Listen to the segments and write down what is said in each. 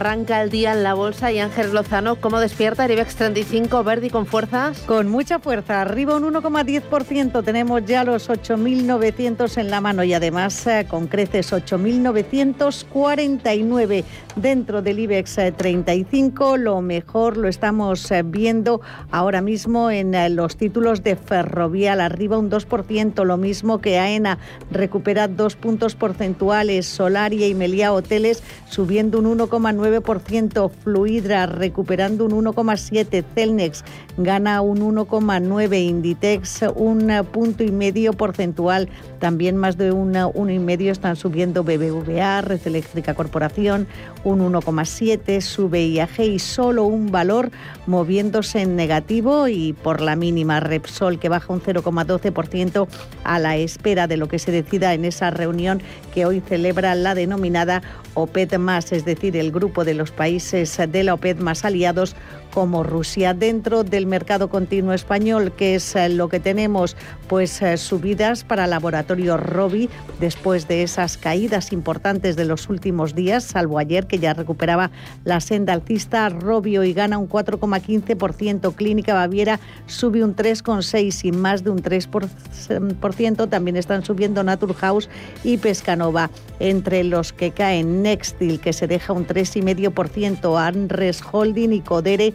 Arranca el día en la bolsa y Ángel Lozano, ¿cómo despierta el IBEX 35 Verdi con fuerzas? Con mucha fuerza, arriba un 1,10%, tenemos ya los 8.900 en la mano y además eh, con creces 8.949 dentro del IBEX 35. Lo mejor lo estamos eh, viendo ahora mismo en eh, los títulos de Ferrovial, arriba un 2%, lo mismo que AENA, recupera dos puntos porcentuales, Solaria y Meliá Hoteles subiendo un 1,9%. 9%, Fluidra recuperando un 1,7%, Celnex gana un 1,9%, Inditex un punto y medio porcentual, también más de un uno y medio están subiendo BBVA, Red Eléctrica Corporación, un 1,7, sube IAG y solo un valor moviéndose en negativo y por la mínima Repsol que baja un 0,12% a la espera de lo que se decida en esa reunión que hoy celebra la denominada OPED más, es decir, el grupo de los países de la OPED más aliados como Rusia. Dentro del mercado continuo español, que es eh, lo que tenemos, pues eh, subidas para Laboratorio Robi después de esas caídas importantes de los últimos días, salvo ayer que ya recuperaba la senda alcista. Robi hoy gana un 4,15%, Clínica Baviera sube un 3,6% y más de un 3%. También están subiendo Naturhaus y Pescanova. Entre los que caen Nextil, que se deja un 3,5%, Anres Holding y Codere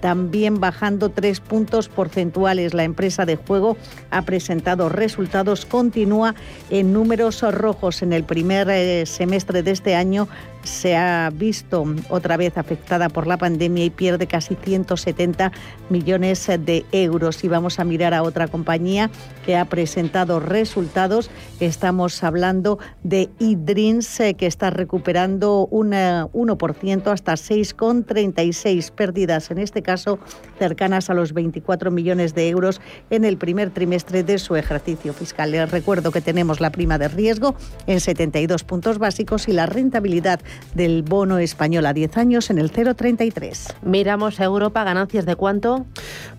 también bajando tres puntos porcentuales. La empresa de juego ha presentado resultados, continúa en números rojos en el primer eh, semestre de este año se ha visto otra vez afectada por la pandemia y pierde casi 170 millones de euros. Y vamos a mirar a otra compañía que ha presentado resultados. Estamos hablando de Idrins, eh, que está recuperando un 1% hasta 6,36 pérdidas, en este cercanas a los 24 millones de euros en el primer trimestre de su ejercicio fiscal. Les recuerdo que tenemos la prima de riesgo en 72 puntos básicos y la rentabilidad del bono español a 10 años en el 0,33. Miramos a Europa, ganancias de cuánto?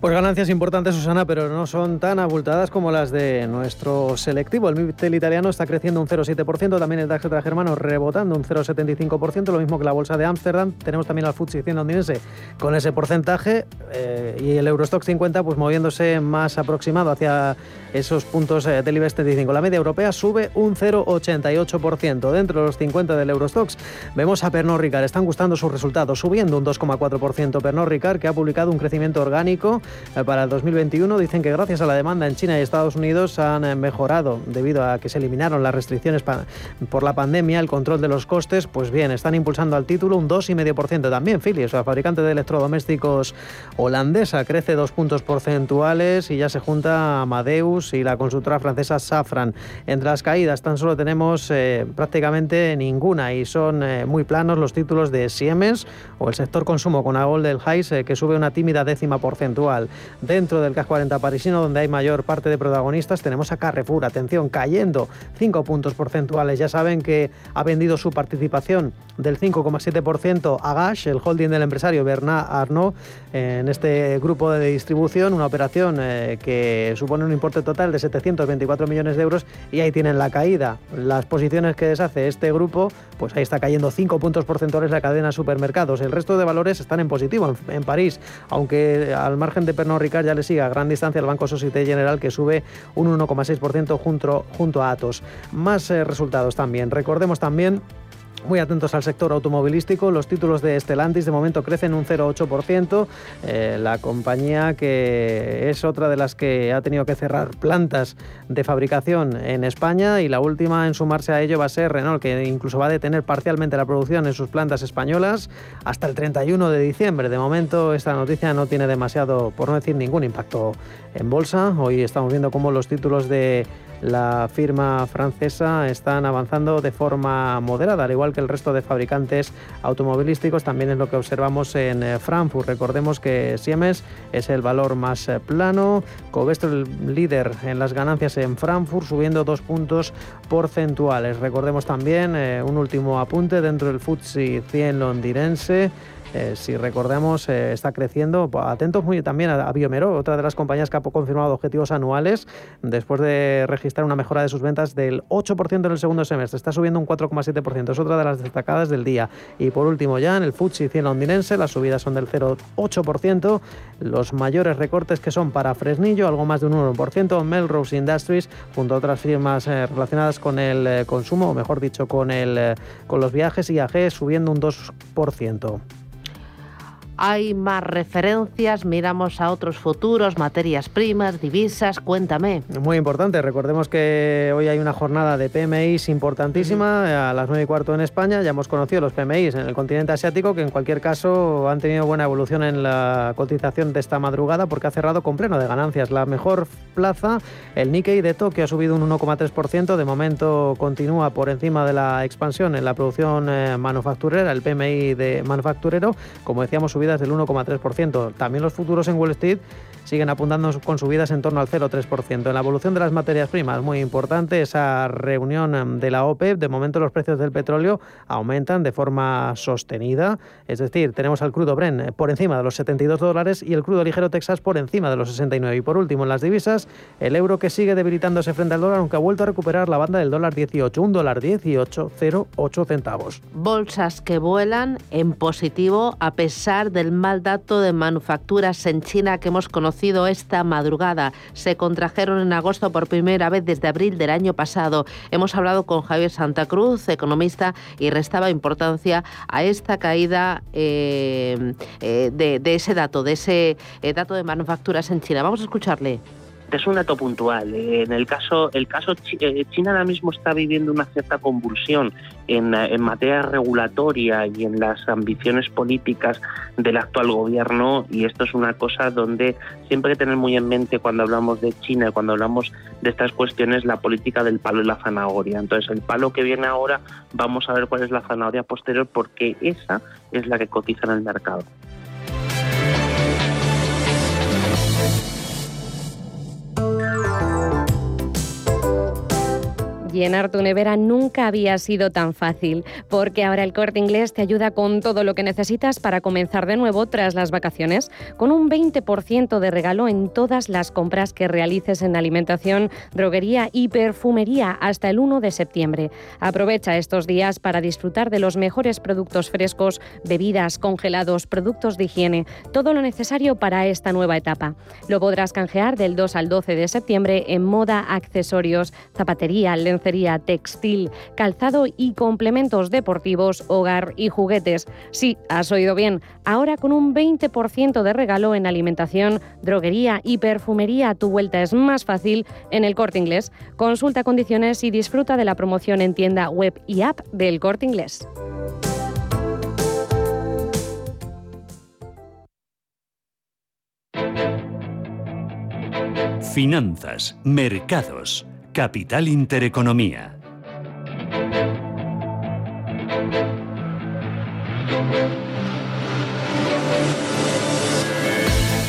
Pues ganancias importantes, Susana, pero no son tan abultadas como las de nuestro selectivo. El MIPTEL italiano está creciendo un 0,7%, también el DAX germano rebotando un 0,75%, lo mismo que la bolsa de Ámsterdam. Tenemos también al FTSE 100 londinense con ese porcentaje eh, y el Eurostock 50 pues moviéndose más aproximado hacia esos puntos eh, del IBEX 35. La media europea sube un 0,88%. Dentro de los 50 del Eurostox vemos a Pernod Ricard. Están gustando sus resultados, subiendo un 2,4%. Pernod Ricard, que ha publicado un crecimiento orgánico eh, para el 2021. Dicen que gracias a la demanda en China y Estados Unidos han eh, mejorado debido a que se eliminaron las restricciones por la pandemia, el control de los costes. Pues bien, están impulsando al título un 2,5%. También Philips, la fabricante de electrodomésticos holandesa, crece dos puntos porcentuales y ya se junta Amadeus y la consultora francesa Safran. Entre las caídas tan solo tenemos eh, prácticamente ninguna y son eh, muy planos los títulos de Siemens o el sector consumo con Agol del Heiss que sube una tímida décima porcentual. Dentro del CAC 40 parisino donde hay mayor parte de protagonistas tenemos a Carrefour, atención, cayendo 5 puntos porcentuales. Ya saben que ha vendido su participación del 5,7% a Gash, el holding del empresario Bernard Arnault, en este grupo de distribución, una operación eh, que supone un importe total de 724 millones de euros y ahí tienen la caída. Las posiciones que deshace este grupo, pues ahí está cayendo 5 puntos porcentuales la cadena de supermercados. El resto de valores están en positivo en, París, aunque al margen de Pernod Ricard ya le sigue a gran distancia el Banco Societe General que sube un 1,6% junto, junto a Atos. Más eh, resultados también. Recordemos también muy atentos al sector automovilístico. Los títulos de Stellantis de momento crecen un 0,8%. Eh, la compañía que es otra de las que ha tenido que cerrar plantas de fabricación en España y la última en sumarse a ello va a ser Renault, que incluso va a detener parcialmente la producción en sus plantas españolas hasta el 31 de diciembre. De momento esta noticia no tiene demasiado, por no decir ningún impacto en bolsa. Hoy estamos viendo cómo los títulos de la firma francesa están avanzando de forma moderada, al igual que el resto de fabricantes automovilísticos. También es lo que observamos en eh, Frankfurt. Recordemos que Siemens es el valor más eh, plano, Covestro el líder en las ganancias en Frankfurt, subiendo dos puntos porcentuales. Recordemos también eh, un último apunte dentro del FTSE 100 londinense. Eh, si recordamos, eh, está creciendo. Atentos muy también a, Biomero, otra de las compañías que ha confirmado objetivos anuales después de registrar una mejora de sus ventas del 8% en el segundo semestre. Está subiendo un 4,7%. Es otra de las destacadas del día. Y por último, ya en el FTSE 100 londinense, las subidas son del 0,8%. Los mayores recortes que son para Fresnillo, algo más de un 1%. Melrose Industries, junto a otras firmas eh, relacionadas con el consumo, o mejor dicho, con, el, con los viajes, IAG subiendo un 2% hay más referencias, miramos a otros futuros, materias primas, divisas, cuéntame. Muy importante, recordemos que hoy hay una jornada de PMIs importantísima a las 9 y cuarto en España, ya hemos conocido los PMIs en el continente asiático que en cualquier caso han tenido buena evolución en la cotización de esta madrugada porque ha cerrado con pleno de ganancias. La mejor plaza, el Nikkei de Tokio ha subido un 1,3%, de momento continúa por encima de la expansión en la producción eh, manufacturera, el PMI de manufacturero, como decíamos, subido del 1,3%. También los futuros en Wall Street siguen apuntando con subidas en torno al 0,3%. En la evolución de las materias primas, muy importante esa reunión de la OPEP. De momento los precios del petróleo aumentan de forma sostenida. Es decir, tenemos al crudo Bren por encima de los 72 dólares y el crudo ligero Texas por encima de los 69. Y por último, en las divisas, el euro que sigue debilitándose frente al dólar, aunque ha vuelto a recuperar la banda del dólar 18, un dólar 18,08 centavos. Bolsas que vuelan en positivo a pesar del mal dato de manufacturas en China que hemos conocido esta madrugada. Se contrajeron en agosto por primera vez desde abril del año pasado. Hemos hablado con Javier Santa Cruz, economista, y restaba importancia a esta caída eh, eh, de, ese dato, de ese eh, dato de manufacturas en China. Vamos a escucharle es un dato puntual. En el caso, el caso eh, China ahora mismo está viviendo una cierta convulsión en, en, materia regulatoria y en las ambiciones políticas del actual gobierno y esto es una cosa donde siempre hay que tener muy en mente cuando hablamos de China, cuando hablamos de estas cuestiones, la política del palo y la zanahoria. Entonces el palo que viene ahora, vamos a ver cuál es la zanahoria posterior porque esa es la que cotiza en el mercado. Llenar tu nevera nunca había sido tan fácil, porque ahora el corte inglés te ayuda con todo lo que necesitas para comenzar de nuevo tras las vacaciones, con un 20% de regalo en todas las compras que realices en alimentación, droguería y perfumería hasta el 1 de septiembre. Aprovecha estos días para disfrutar de los mejores productos frescos, bebidas, congelados, productos de higiene, todo lo necesario para esta nueva etapa. Lo podrás canjear del 2 al 12 de septiembre en moda, accesorios, zapatería, lencería, textil, calzado y complementos deportivos, hogar y juguetes. Sí, has oído bien. Ahora con un 20% de regalo en alimentación, droguería y perfumería, tu vuelta es más fácil en el corte inglés. Consulta condiciones y disfruta de la promoción en tienda web y app del corte inglés. Finanzas, mercados Capital Intereconomía.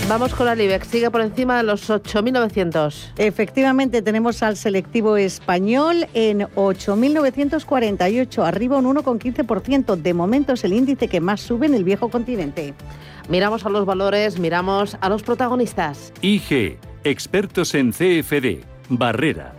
Vamos con la IBEX, sigue por encima de los 8.900. Efectivamente, tenemos al selectivo español en 8.948, arriba un 1,15%. De momento es el índice que más sube en el viejo continente. Miramos a los valores, miramos a los protagonistas. IG, expertos en CFD, Barrera,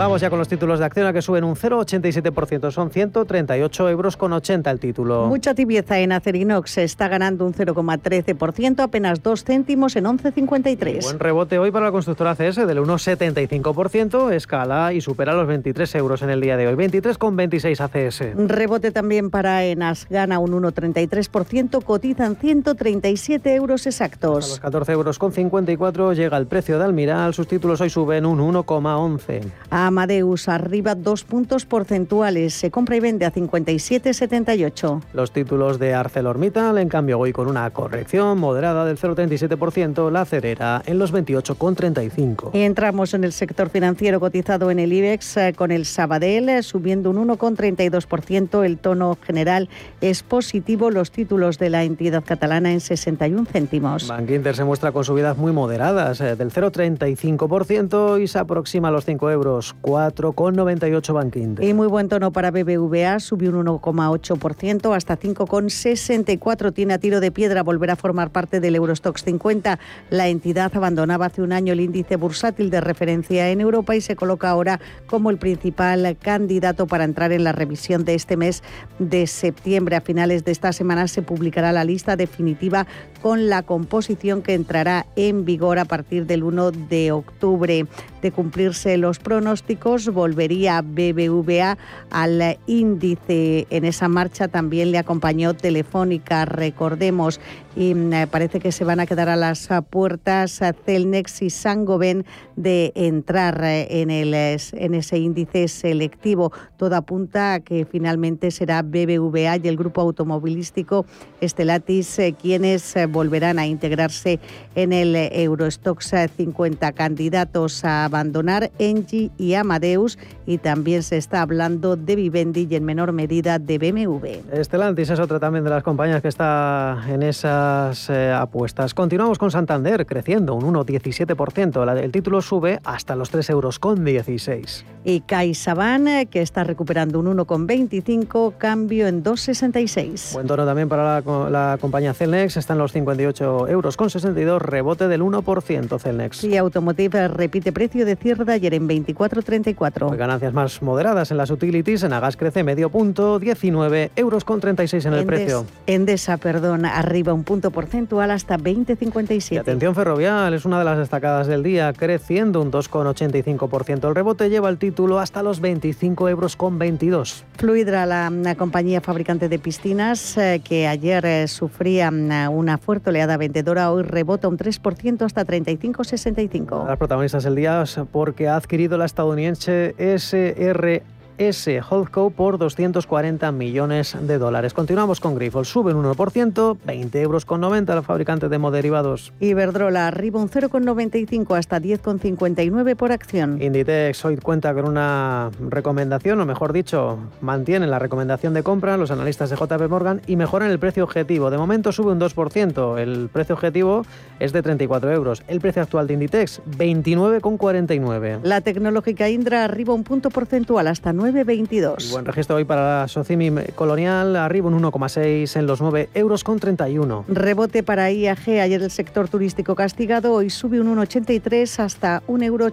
Vamos ya con los títulos de acción a que suben un 0,87%. Son 138 euros con 80 el título. Mucha tibieza en Acerinox. Se está ganando un 0,13%, apenas 2 céntimos en 11,53. Buen rebote hoy para la constructora CS del 1,75%. Escala y supera los 23 euros en el día de hoy. 23,26 ACS. Rebote también para Enas. Gana un 1,33%. Cotizan 137 euros exactos. A los 14 euros con 54 llega el precio de Almiral. Sus títulos hoy suben un 1,11. Amadeus arriba dos puntos porcentuales. Se compra y vende a 57,78. Los títulos de ArcelorMittal, en cambio, hoy con una corrección moderada del 0,37%, la cerera en los 28,35. Entramos en el sector financiero cotizado en el IBEX eh, con el Sabadell eh, subiendo un 1,32%. El tono general es positivo. Los títulos de la entidad catalana en 61 céntimos. Bank Inter se muestra con subidas muy moderadas eh, del 0,35% y se aproxima a los 5 euros. 4,98 Bank Inter. Y muy buen tono para BBVA, subió un 1,8% hasta 5,64. Tiene a tiro de piedra volver a formar parte del Eurostox 50. La entidad abandonaba hace un año el índice bursátil de referencia en Europa y se coloca ahora como el principal candidato para entrar en la revisión de este mes de septiembre. A finales de esta semana se publicará la lista definitiva con la composición que entrará en vigor a partir del 1 de octubre. De cumplirse los pronósticos, volvería BBVA al índice. En esa marcha también le acompañó Telefónica, recordemos, y mm, parece que se van a quedar a las puertas Celnex y Sangoven de entrar en, el, en ese índice selectivo. Todo apunta a que finalmente será BBVA y el grupo automovilístico Estelatis eh, quienes eh, volverán a integrarse en el Eurostox 50 candidatos a abandonar Engie y Amadeus y también se está hablando de Vivendi y en menor medida de BMW. Estelantis es otra también de las compañías que está en esas eh, apuestas. Continuamos con Santander creciendo un 1,17%. El título sube hasta los 3 euros con 16. Y CaixaBank eh, que está recuperando un 1,25, cambio en 2,66. Buen tono también para la, la compañía Celnex, están los 58 euros con 62, rebote del 1% Celnex. Y Automotive repite precio de cierre de ayer en 24,34. Ganancias más moderadas en las utilities, en Agas crece medio punto, 19 euros con 36 en el Endes, precio. Endesa, perdón, arriba un punto porcentual hasta 20,57. Y atención ferrovial, es una de las destacadas del día, creciendo un 2,85%. El rebote lleva el título hasta los 25 euros con 22. Fluidra, la, la compañía fabricante de piscinas eh, que ayer eh, sufría mm, una fuerte oleada vendedora, hoy rebota un 3% hasta 35,65. Las protagonistas del día porque ha adquirido la estadounidense SR S. Holdco por 240 millones de dólares. Continuamos con Grifols. Sube un 1%, 20 euros con 90 el fabricante de moderivados. Iberdrola arriba un 0,95 hasta 10,59 por acción. Inditex hoy cuenta con una recomendación, o mejor dicho, mantienen la recomendación de compra los analistas de JP Morgan y mejoran el precio objetivo. De momento sube un 2%. El precio objetivo es de 34 euros. El precio actual de Inditex, 29,49. La tecnológica Indra arriba un punto porcentual hasta 9 9,22. Buen registro hoy para la Socimi Colonial, arriba un 1,6 en los 9 euros con 31. Rebote para IAG, ayer el sector turístico castigado, hoy sube un 1,83 hasta 1,89 euro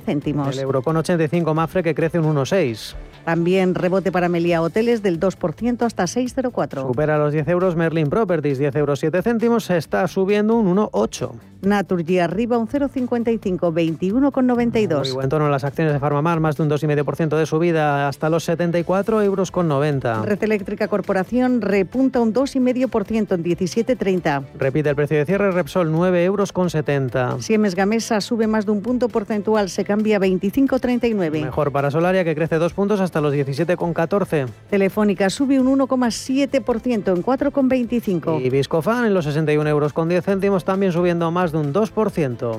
céntimos. El euro con 85 Mafre que crece un 1,6. También rebote para Melia Hoteles del 2% hasta 6,04. Supera los 10 euros Merlin Properties, 10 euros 7 céntimos, está subiendo un 1,8. Naturgy arriba un 0,55, 21,92. Muy buen tono las acciones de Farmamar, más de un 2,5% de subida hasta los 74 euros con 90. Red Eléctrica Corporación repunta un 2,5% en 17,30. Repite el precio de cierre Repsol 9 euros con 70. Siemens Gamesa sube más de un punto porcentual, se cambia a 25,39. Mejor para Solaria que crece dos puntos hasta los 17,14. Telefónica sube un 1,7% en 4,25. Y Viscofan en los 61 euros con 10 céntimos también subiendo más de un 2%.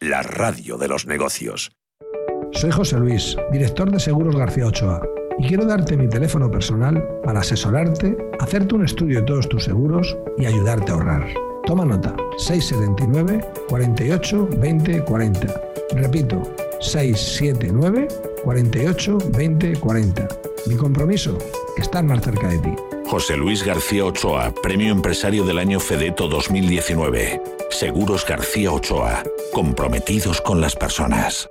la radio de los negocios. Soy José Luis, director de Seguros García Ochoa, y quiero darte mi teléfono personal para asesorarte, hacerte un estudio de todos tus seguros y ayudarte a ahorrar. Toma nota, 679 48 20 40. Repito, 679 48 20 40. Mi compromiso, estar más cerca de ti. José Luis García Ochoa, Premio Empresario del Año Fedeto 2019. Seguros García Ochoa, comprometidos con las personas.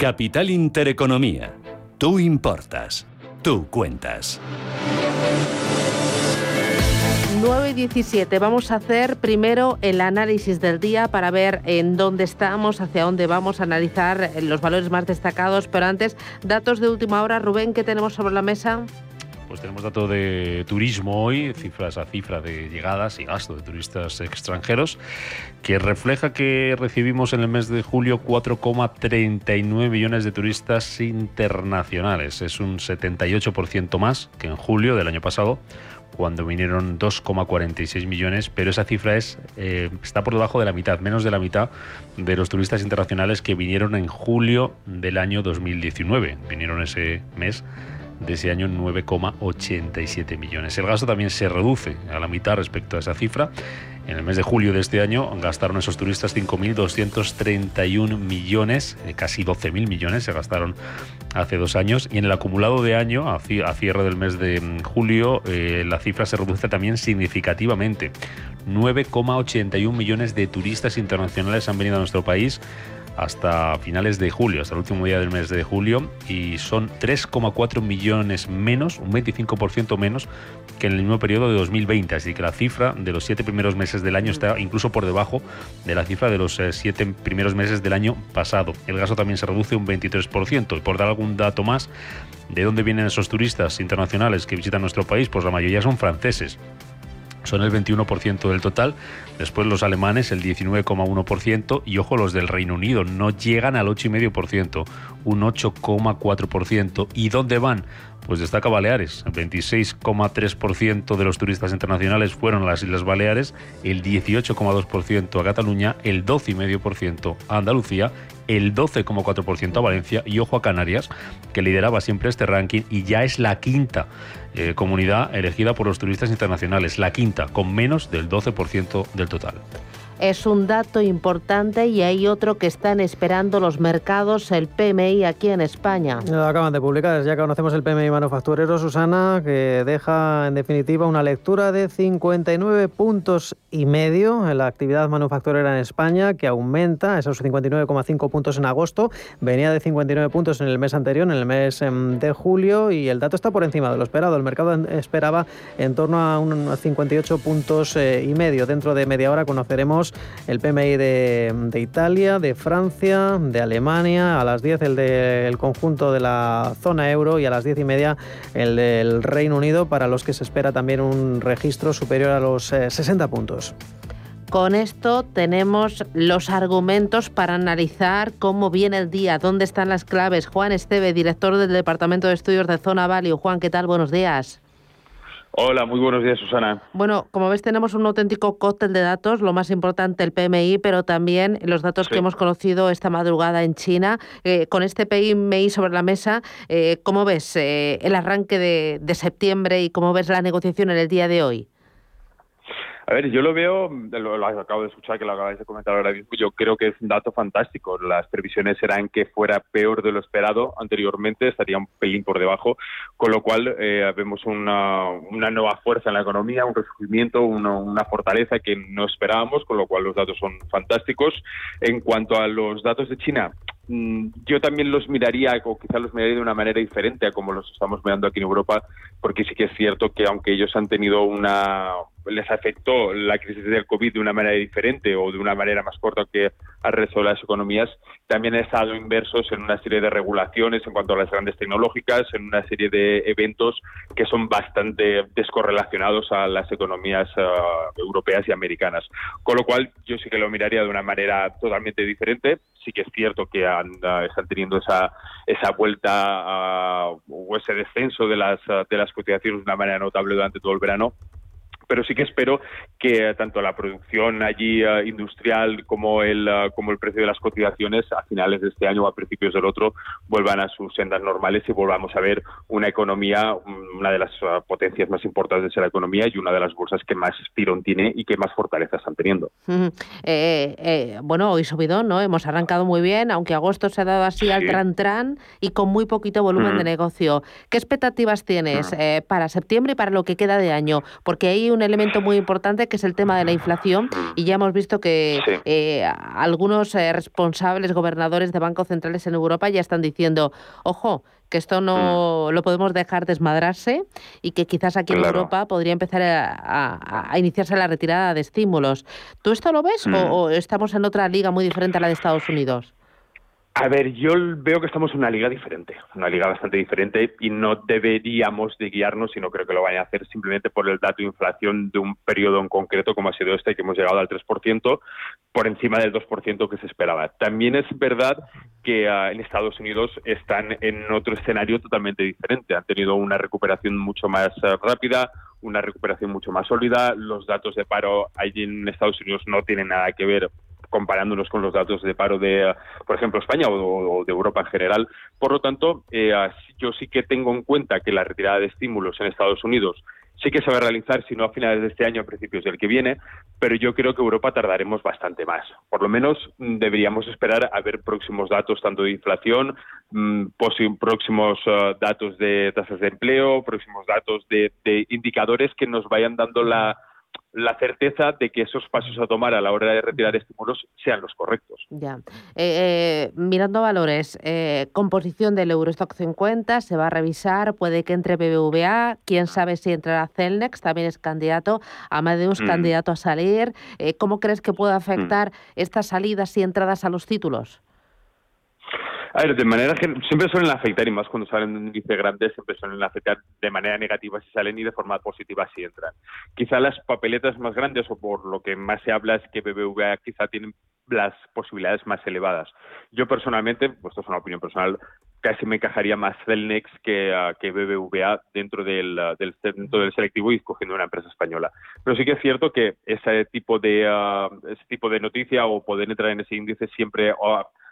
Capital Intereconomía. Tú importas. Tú cuentas. 9 y 17. Vamos a hacer primero el análisis del día para ver en dónde estamos, hacia dónde vamos a analizar los valores más destacados. Pero antes, datos de última hora. Rubén, ¿qué tenemos sobre la mesa? Pues tenemos datos de turismo hoy, cifras a cifra de llegadas y gasto de turistas extranjeros, que refleja que recibimos en el mes de julio 4,39 millones de turistas internacionales. Es un 78% más que en julio del año pasado, cuando vinieron 2,46 millones, pero esa cifra es eh, está por debajo de la mitad, menos de la mitad de los turistas internacionales que vinieron en julio del año 2019. Vinieron ese mes de ese año 9,87 millones. El gasto también se reduce a la mitad respecto a esa cifra. En el mes de julio de este año gastaron esos turistas 5.231 millones, eh, casi 12.000 millones se gastaron hace dos años. Y en el acumulado de año, a cierre del mes de mm, julio, eh, la cifra se reduce también significativamente. 9,81 millones de turistas internacionales han venido a nuestro país hasta finales de julio, hasta el último día del mes de julio, y son 3,4 millones menos, un 25% menos que en el mismo periodo de 2020. Así que la cifra de los siete primeros meses del año está incluso por debajo de la cifra de los eh, siete primeros meses del año pasado. El gasto también se reduce un 23%. Y por dar algún dato más, ¿de dónde vienen esos turistas internacionales que visitan nuestro país? Pues la mayoría son franceses son el 21% del total, después los alemanes el 19,1% y ojo los del Reino Unido no llegan al 8,5%, un 8,4%. ¿Y dónde van? Pues destaca Baleares, el 26,3% de los turistas internacionales fueron a las Islas Baleares, el 18,2% a Cataluña, el 12,5% a Andalucía, el 12,4% a Valencia y ojo a Canarias, que lideraba siempre este ranking y ya es la quinta eh, comunidad elegida por los turistas internacionales, la quinta, con menos del 12% del total. Es un dato importante y hay otro que están esperando los mercados, el PMI aquí en España. Lo acaban de publicar, ya conocemos el PMI manufacturero, Susana, que deja en definitiva una lectura de 59 puntos y medio en la actividad manufacturera en España, que aumenta esos 59,5 puntos en agosto, venía de 59 puntos en el mes anterior, en el mes em, de julio, y el dato está por encima de lo esperado. El mercado esperaba en torno a unos 58 puntos eh, y medio. Dentro de media hora conoceremos el PMI de, Italia, de Francia, de Alemania, a las 10 el del conjunto de la zona euro y a las 10 y media el del Reino Unido, para los que se espera también un registro superior a los 60 eh, puntos. Con esto tenemos los argumentos para analizar cómo viene el día, dónde están las claves. Juan Esteve, director del Departamento de Estudios de Zona Value. Juan, ¿qué tal? Buenos días. Hola, muy buenos días, Susana. Bueno, como ves, tenemos un auténtico cóctel de datos, lo más importante el PMI, pero también los datos que hemos conocido esta madrugada en China. Eh, con este PMI sobre la mesa, eh, ¿cómo ves eh, el arranque de, de septiembre y cómo ves la negociación en el día de hoy? A ver, yo lo veo, lo, acabo de escuchar que lo acabáis de comentar ahora mismo, yo creo que es un dato fantástico. Las previsiones eran que fuera peor de lo esperado anteriormente, estaría un pelín por debajo, con lo cual eh, vemos una, una, nueva fuerza en la economía, un resurgimiento, una, fortaleza que no esperábamos, con lo cual los datos son fantásticos. En cuanto a los datos de China, mm, yo también los miraría, o quizás los miraría de una manera diferente a como los estamos mirando aquí en Europa, porque sí que es cierto que aunque ellos han tenido una, les afectó la crisis del COVID de una manera diferente o de una manera más corta que al resto de las economías, también han estado inversos en una serie de regulaciones en cuanto a las grandes tecnológicas, en una serie de eventos que son bastante descorrelacionados a las economías eh, europeas y americanas. Con lo cual, yo sí que lo miraría de una manera totalmente diferente. Sí que es cierto que eh, están teniendo esa, esa vuelta o ese descenso de las, de las cotizaciones de una manera notable durante todo el verano, pero sí que espero que tanto la producción allí eh, industrial como el, eh, como el precio de las cotizaciones a finales de este año o a principios del otro vuelvan a sus sendas normales y volvamos a ver una economía, una de las eh, potencias más importantes de la economía y una de las bolsas que más estirón tiene y que más fortaleza están teniendo. bueno, hoy subido, ¿no? Hemos arrancado muy bien, aunque agosto se ha dado así al tran-tran y con muy poquito volumen de negocio. ¿Qué expectativas tienes para septiembre y para lo que queda de año? Porque hay un un elemento muy importante que es el tema de la inflación y ya hemos visto que eh, algunos eh, responsables, gobernadores de bancos centrales en Europa ya están diciendo, ojo, que esto no mm. lo podemos dejar desmadrarse y que quizás aquí en Europa podría empezar a, iniciarse la retirada de estímulos. ¿Tú esto lo ves o mm. estamos en otra liga muy diferente a la de Estados Unidos? A ver, yo veo que estamos en una liga diferente, una liga bastante diferente y no deberíamos de guiarnos, sino creo que lo vayan a hacer simplemente por el dato de inflación de un periodo en concreto como ha sido este, que hemos llegado al 3%, por encima del 2% que se esperaba. También es verdad que ah, en Estados Unidos están en otro escenario totalmente diferente. Han tenido una recuperación mucho más ah, rápida, una recuperación mucho más sólida. Los datos de paro allí en Estados Unidos no tienen nada que ver comparándonos con los datos de paro de, por ejemplo, España o, de Europa en general. Por lo tanto, eh, yo sí que tengo en cuenta que la retirada de estímulos en Estados Unidos sí que se va a realizar, si no a finales de este año, a principios del que viene, pero yo creo que Europa tardaremos bastante más. Por lo menos mm, deberíamos esperar a ver próximos datos tanto de inflación, mm, próximos uh, datos de tasas de empleo, próximos datos de indicadores que nos vayan dando la la certeza de que esos pasos a tomar a la hora de retirar estímulos sean los correctos. Ya. Eh, eh, mirando valores, eh, composición del Eurostock 50 se va a revisar, puede que entre BBVA, quién sabe si entrará Celnex, también es candidato, Amadeus mm. candidato a salir. ¿Cómo crees que puede afectar mm. estas salidas y entradas a los títulos? A ver, de manera que siempre suelen afectar, y más cuando salen un índice grande, siempre suelen afectar de manera negativa si salen y de forma positiva si entran. Quizá las papeletas más grandes, o por lo que más se habla, es que BBVA quizá tienen las posibilidades más elevadas. Yo personalmente, pues esto es una opinión personal, casi me encajaría más Celnex que, uh, que BBVA dentro del, del, dentro del selectivo y escogiendo una empresa española. Pero sí que es cierto que ese tipo de, uh, ese tipo de noticia o poder entrar en ese índice siempre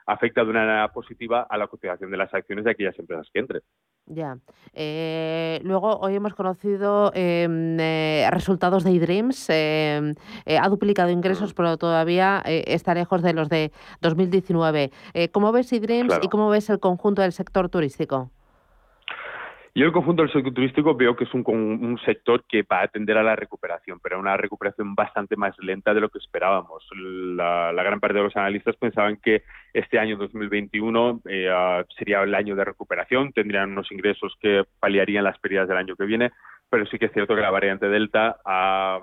afecta de una manera positiva a la cotización de las acciones de aquellas empresas que entren. Ya. Eh, luego, hoy hemos conocido em, eh, resultados de eDreams. Em, eh, ha duplicado ingresos, pero todavía está lejos de los de 2019. ¿Cómo ves eDreams y cómo ves el conjunto del sector turístico? Yo el conjunto del sector turístico veo que es un, un, sector que va a atender a la recuperación, pero una recuperación bastante más lenta de lo que esperábamos. La, gran parte de los analistas pensaban que este año 2021 eh, ah, sería el año de recuperación, tendrían unos ingresos que paliarían las pérdidas del año que viene, pero sí que es cierto que la variante Delta ha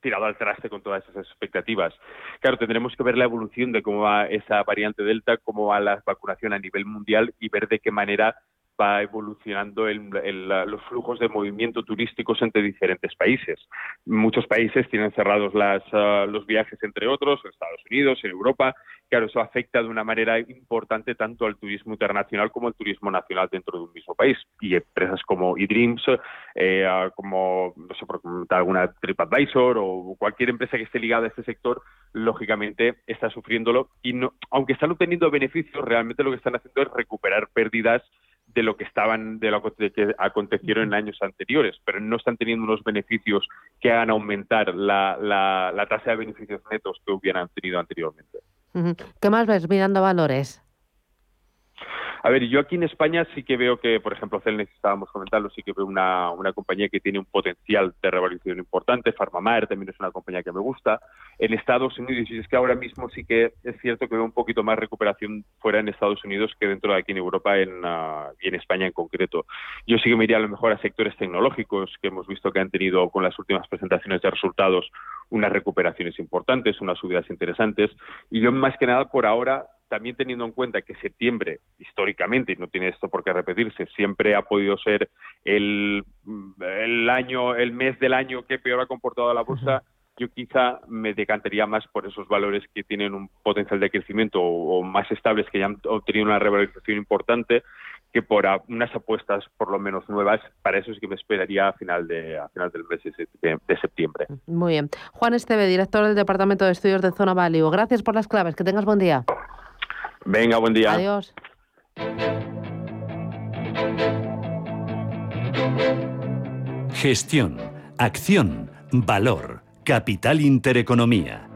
tirado al traste con todas esas expectativas. Claro, tendremos que ver la evolución de cómo va esa variante Delta, cómo va la vacunación a nivel mundial y ver de qué manera va evolucionando los flujos de movimiento turísticos entre diferentes países. Muchos países tienen cerrados ah, los viajes entre otros, en Estados Unidos, en Europa. Claro, eso afecta de una manera importante tanto al turismo internacional como al turismo nacional dentro de un mismo país. Y empresas como eDreams, eh, ah, como, no sé, por alguna TripAdvisor o cualquier empresa que esté ligada a este sector, lógicamente está sufriéndolo. Y no, aunque están obteniendo beneficios, realmente lo que están haciendo es recuperar pérdidas de lo que estaban de lo que acontecieron en años anteriores, pero no están teniendo unos beneficios que hagan aumentar la, la, tasa de beneficios netos que hubieran tenido anteriormente. ¿Qué más ves mirando valores? A ver, yo aquí en España sí que veo que, por ejemplo, Celnex estábamos comentando, sí que veo una, una compañía que tiene un potencial de revalorización importante. Farmamar también es una compañía que me gusta. En Estados Unidos, y es que ahora mismo sí que es cierto que veo un poquito más recuperación fuera en Estados Unidos que dentro de aquí en Europa en, uh, y en España en concreto. Yo sí que me iría a lo mejor a sectores tecnológicos que hemos visto que han tenido con las últimas presentaciones de resultados unas recuperaciones importantes, unas subidas interesantes. Y yo más que nada por ahora también teniendo en cuenta que septiembre, históricamente, y no tiene esto por qué repetirse, siempre ha podido ser el, el año, el mes del año que peor ha comportado la bolsa, yo quizá me decantaría más por esos valores que tienen un potencial de crecimiento o, más estables, que ya han obtenido una revalorización importante, que por unas apuestas por lo menos nuevas, para eso es que me esperaría a final, de, a final del mes de septiembre. Muy bien. Juan Esteve, director del Departamento de Estudios de Zona Value. Gracias por las claves. Que tengas buen día. Venga, buen día. Adiós. Gestión, acción, valor, capital intereconomía.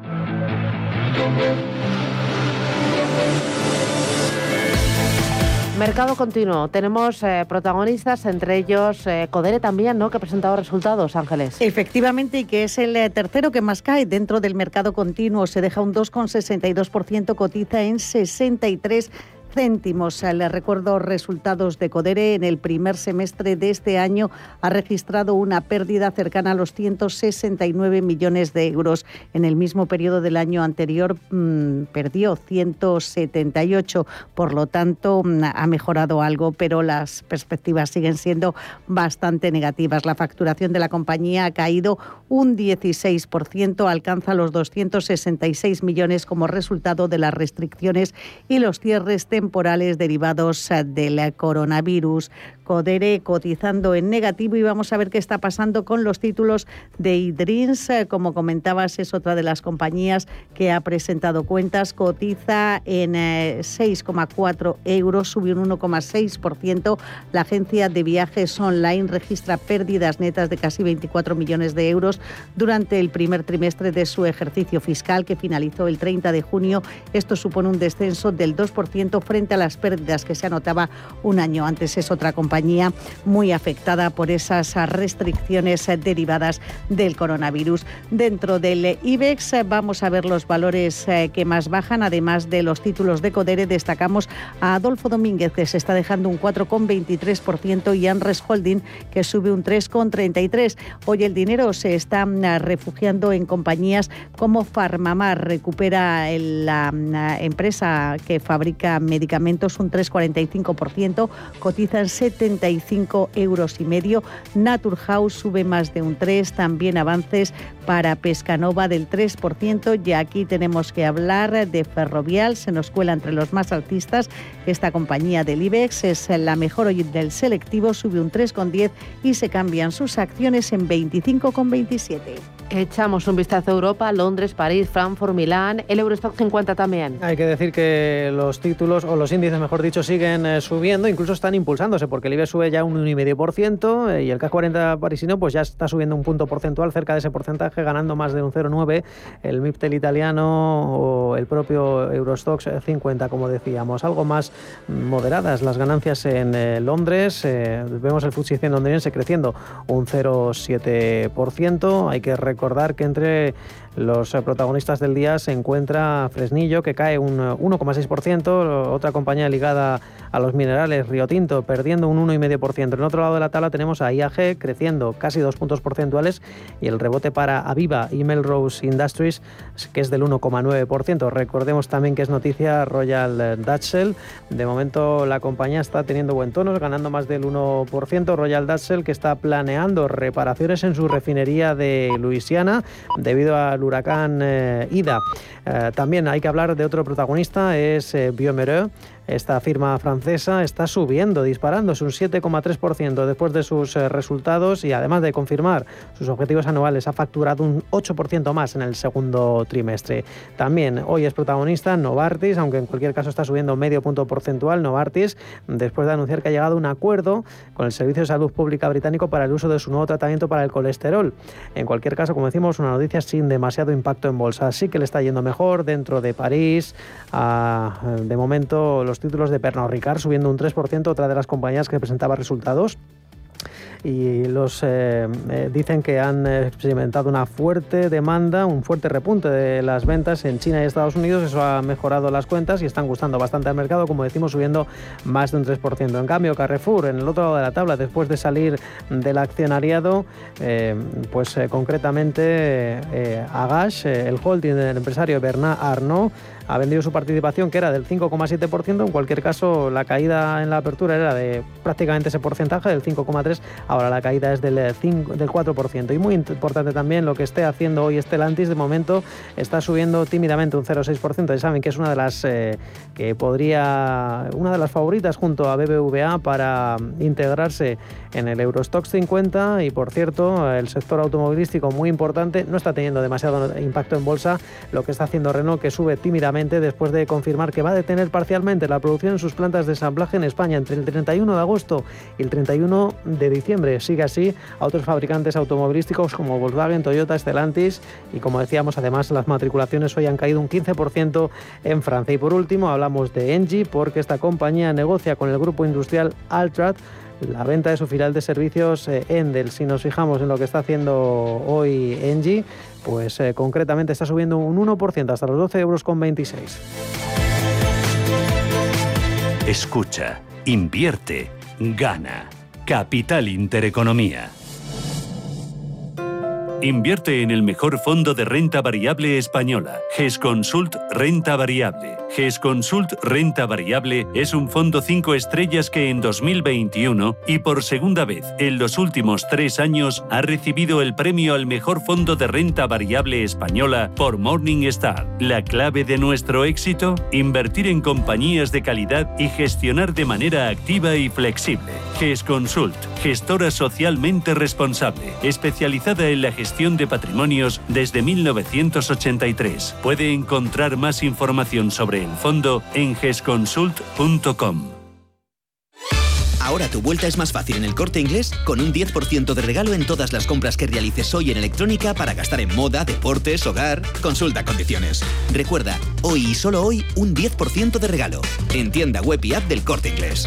Mercado continuo. Tenemos eh, protagonistas, entre ellos eh, Codere también, ¿no? Que ha presentado resultados, Ángeles. Efectivamente, y que es el eh, tercero que más cae dentro del mercado continuo. Se deja un 2,62%, cotiza en 63 céntimos. Le recuerdo resultados de Codere. En el primer semestre de este año ha registrado una pérdida cercana a los 169 millones de euros. En el mismo periodo del año anterior mm, perdió 178. Por lo tanto, mm, ha mejorado algo, pero las perspectivas siguen siendo bastante negativas. La facturación de la compañía ha caído un 16%, alcanza los 266 millones como resultado de las restricciones y los cierres de temporales derivados eh, del coronavirus. Codere cotizando en negativo y vamos a ver qué está pasando con los títulos de Idrins. Eh, como comentabas, es otra de las compañías que ha presentado cuentas. Cotiza en 6,4 eh, euros, subió un 1,6%. La agencia de viajes online registra pérdidas netas de casi 24 millones de euros durante el primer trimestre de su ejercicio fiscal que finalizó el 30 de junio. Esto supone un descenso del 2% frente a las pérdidas que se anotaba un año antes. Es otra compañía muy afectada por esas restricciones derivadas del coronavirus. Dentro del IBEX vamos a ver los valores eh, que más bajan, además de los títulos de Codere, destacamos a Adolfo Domínguez, que se está dejando un 4,23%, y Anres Holding, que sube un 3,33%. Hoy el dinero se está mm, refugiando en compañías como Farmamar, recupera la mm, empresa que fabrica medicamentos medicamentos un 3,45%, cotizan 75 euros y medio. Naturhaus sube más de un 3, también avances para Pescanova del 3% y aquí tenemos que hablar de Ferrovial, se nos cuela entre los más altistas. Esta compañía del IBEX es la mejor hoy del selectivo, sube un 3,10 y se cambian sus acciones en 25,27. Echamos un vistazo a Europa, Londres, París, Frankfurt, Milán, el Eurostock 50 también. Hay que decir que los títulos, los índices mejor dicho, siguen eh, subiendo, incluso están impulsándose, porque el IBEX sube ya un 1,5% eh, y el CAC 40 parisino pues ya está subiendo un punto porcentual cerca de ese porcentaje, ganando más de un 0,9 el MIPTEL italiano o el propio Eurostox 50, como decíamos. Algo más moderadas las ganancias en eh, Londres, vemos el FTSE 100 londinense creciendo un 0,7%, hay que recordar que entre los eh, protagonistas del día se encuentra Fresnillo, que cae un 1,6%, eh, otra compañía ligada a los minerales, Río Tinto, perdiendo un 1,5%. En otro lado de la tabla tenemos a IAG creciendo casi dos puntos porcentuales y el rebote para Aviva y Melrose Industries, que es del 1,9%. Recordemos también que es noticia Royal Dutch Shell. De momento la compañía está teniendo buen tono, ganando más del 1%. Royal Dutch Shell que está planeando reparaciones en su refinería de Luisiana debido a huracán eh, Ida. Eh, también hay que hablar de otro protagonista, es eh, Biomereux esta firma francesa está subiendo, disparándose un 7,3% después de sus eh, resultados y además de confirmar sus objetivos anuales, ha facturado un 8% más en el segundo trimestre. También hoy es protagonista Novartis, aunque en cualquier caso está subiendo medio punto porcentual Novartis, después de anunciar que ha llegado a un acuerdo con el Servicio de Salud Pública británico para el uso de su nuevo tratamiento para el colesterol. En cualquier caso, como decimos, una noticia sin demasiado impacto en bolsa. Así que le está yendo mejor dentro de París. de momento, los títulos de Pernod Ricard subiendo un 3%, otra de las compañías que presentaba resultados y los eh, eh, dicen que han experimentado una fuerte demanda, un fuerte repunte de las ventas en China y Estados Unidos. Eso ha mejorado las cuentas y están gustando bastante al mercado, como decimos, subiendo más de un 3%. En cambio, Carrefour, en el otro lado de la tabla, después de salir del accionariado, eh, pues concretamente Agash, el holding del empresario Bernard Arnault, ha vendido su participación, que era del 5,7%. En cualquier caso, la caída en la apertura era de prácticamente ese porcentaje, del 5,3%. Ahora la caída es del, 5, del 4%. Y muy importante también lo que esté haciendo hoy Stellantis. De momento está subiendo tímidamente un 0,6%. Ya saben que es una de las eh, que podría, una de las favoritas junto a BBVA para integrarse en el Eurostox 50. Y por cierto, el sector automovilístico muy importante no está teniendo demasiado impacto en bolsa. Lo que está haciendo Renault, que sube tímidamente después de confirmar que va a detener parcialmente la producción en sus plantas de ensamblaje en España entre el 31 de agosto y el 31 de diciembre. Sigue así a otros fabricantes automovilísticos como Volkswagen, Toyota, Stellantis y como decíamos además las matriculaciones hoy han caído un 15% en Francia. Y por último hablamos de Engie porque esta compañía negocia con el grupo industrial Altrat la venta de su filial de servicios eh, Endel. Si nos fijamos en lo que está haciendo hoy Engie, pues eh, concretamente está subiendo un 1% hasta los 12,26 euros. Escucha, invierte, gana. Capital Intereconomía. Invierte en el mejor fondo de renta variable española, GESConsult Renta Variable. GESConsult Renta Variable es un fondo 5 estrellas que en 2021 y por segunda vez en los últimos tres años ha recibido el premio al mejor fondo de renta variable española por Morningstar. La clave de nuestro éxito, invertir en compañías de calidad y gestionar de manera activa y flexible. GESConsult, gestora socialmente responsable, especializada en la gestión de patrimonios desde 1983. Puede encontrar más información sobre el fondo en gesconsult.com. Ahora tu vuelta es más fácil en el corte inglés con un 10% de regalo en todas las compras que realices hoy en electrónica para gastar en moda, deportes, hogar. Consulta condiciones. Recuerda, hoy y solo hoy un 10% de regalo. En tienda web y app del corte inglés.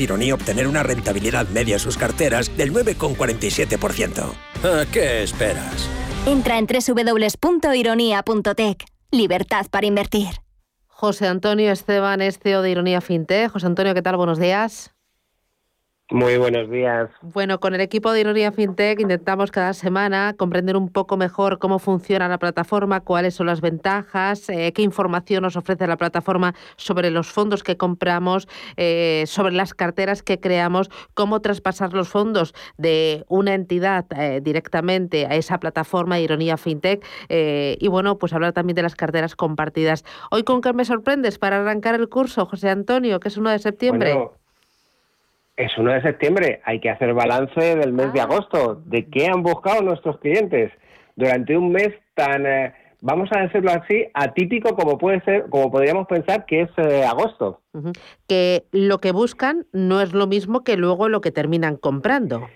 de Ironía obtener una rentabilidad media en sus carteras del 9,47%. ¿A qué esperas? Entra en www.ironía.tech. Libertad para invertir. José Antonio Esteban es CEO de Ironía FinTech. José Antonio, ¿qué tal? Buenos días. Muy buenos días. Bueno, con el equipo de Ironía FinTech intentamos cada semana comprender un poco mejor cómo funciona la plataforma, cuáles son las ventajas, eh, qué información nos ofrece la plataforma sobre los fondos que compramos, eh, sobre las carteras que creamos, cómo traspasar los fondos de una entidad eh, directamente a esa plataforma Ironía FinTech y bueno, pues hablar también de las carteras compartidas. Hoy con qué me sorprendes para arrancar el curso, José Antonio, que es 1 de septiembre. Es 1 de septiembre, hay que hacer balance del mes de ah. agosto, de qué han buscado nuestros clientes durante un mes tan, eh, vamos a decirlo así, atípico como puede ser, como podríamos pensar que es eh, agosto. Que lo que buscan no es lo mismo que luego lo que terminan comprando.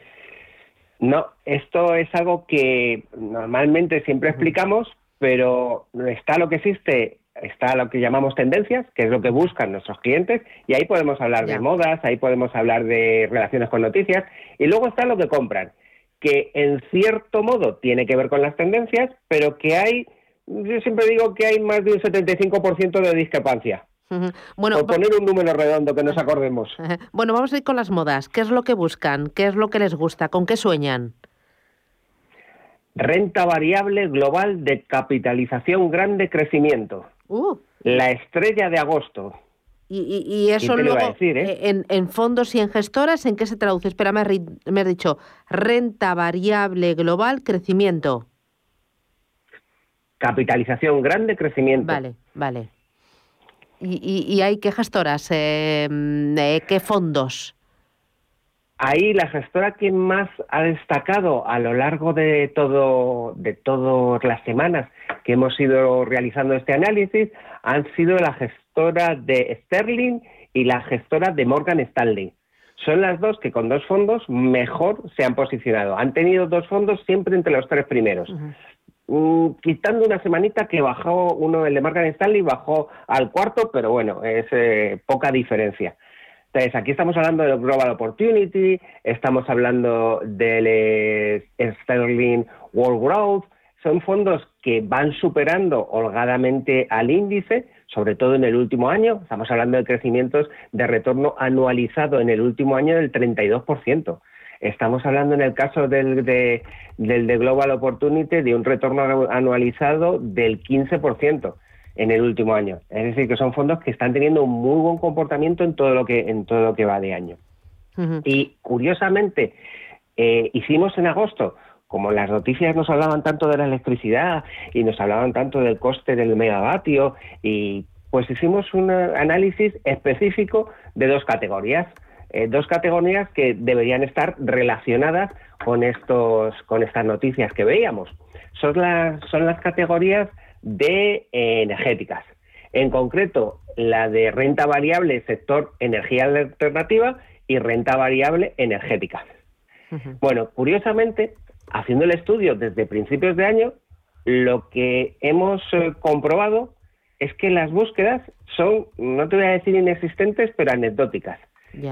No, esto es algo que normalmente siempre explicamos, pero está lo que existe está lo que llamamos tendencias, que es lo que buscan nuestros clientes, y ahí podemos hablar de modas, ahí podemos hablar de relaciones con noticias, y luego está lo que compran, que en cierto modo tiene que ver con las tendencias, pero que hay, yo siempre digo que hay más de un 75% de discrepancia. Bueno, Por poner un número redondo que nos acordemos. Bueno, vamos a ir con las modas. ¿Qué es lo que buscan? ¿Qué es lo que les gusta? ¿Con qué sueñan? Renta variable global de capitalización grande crecimiento. Uh. La estrella de agosto. Y, eso luego, ¿eh? Eh, en, fondos y en gestoras, ¿en qué se traduce? Espera, me, has dicho, renta variable global, crecimiento. Capitalización grande, crecimiento. Vale, vale. ¿Y, hay qué gestoras? Eh, ¿Qué fondos? Ahí la gestora que más ha destacado a lo largo de todo de todas las semanas que hemos ido realizando este análisis han sido la gestora de Sterling y la gestora de Morgan Stanley. Son las dos que con dos fondos mejor se han posicionado. Han tenido dos fondos siempre entre los tres primeros. Mm, quitando una semanita que bajó uno, el de Morgan Stanley, bajó al cuarto, pero bueno, es eh, poca diferencia. Entonces, aquí estamos hablando del Global Opportunity, estamos hablando del eh, Sterling World Growth, son fondos que van superando holgadamente al índice, sobre todo en el último año. Estamos hablando de crecimientos de retorno anualizado en el último año del 32%. Estamos hablando en el caso del de, del de Global Opportunity de un retorno anualizado del 15% en el último año. Es decir, que son fondos que están teniendo un muy buen comportamiento en todo lo que, en todo lo que va de año. Y curiosamente, eh, hicimos en agosto, como las noticias nos hablaban tanto de la electricidad y nos hablaban tanto del coste del megavatio, y pues hicimos un análisis específico de dos categorías. Eh, dos categorías que deberían estar relacionadas con estos con estas noticias que veíamos. Son las, son las categorías de eh, energéticas. En concreto, la de renta variable sector energía alternativa y renta variable energética. Bueno, curiosamente, haciendo el estudio desde principios de año, lo que hemos eh, comprobado es que las búsquedas son, no te voy a decir inexistentes, pero anecdóticas.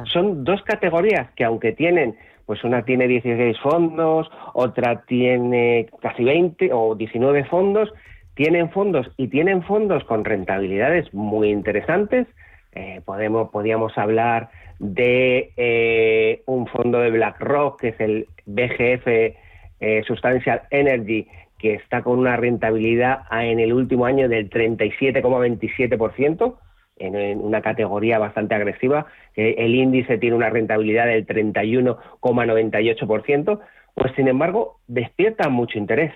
Son dos categorías que aunque tienen, pues una tiene 16 fondos, otra tiene casi 20 o 19 fondos, tienen fondos y tienen fondos con rentabilidades muy interesantes. Eh, podemos, podríamos hablar de eh, un fondo de BlackRock, que es el BGF eh, Substantial Energy, que está con una rentabilidad en el último año del 37,27%, en, en una categoría bastante agresiva. el índice tiene una rentabilidad del 31,98%, pues sin embargo despierta mucho interés.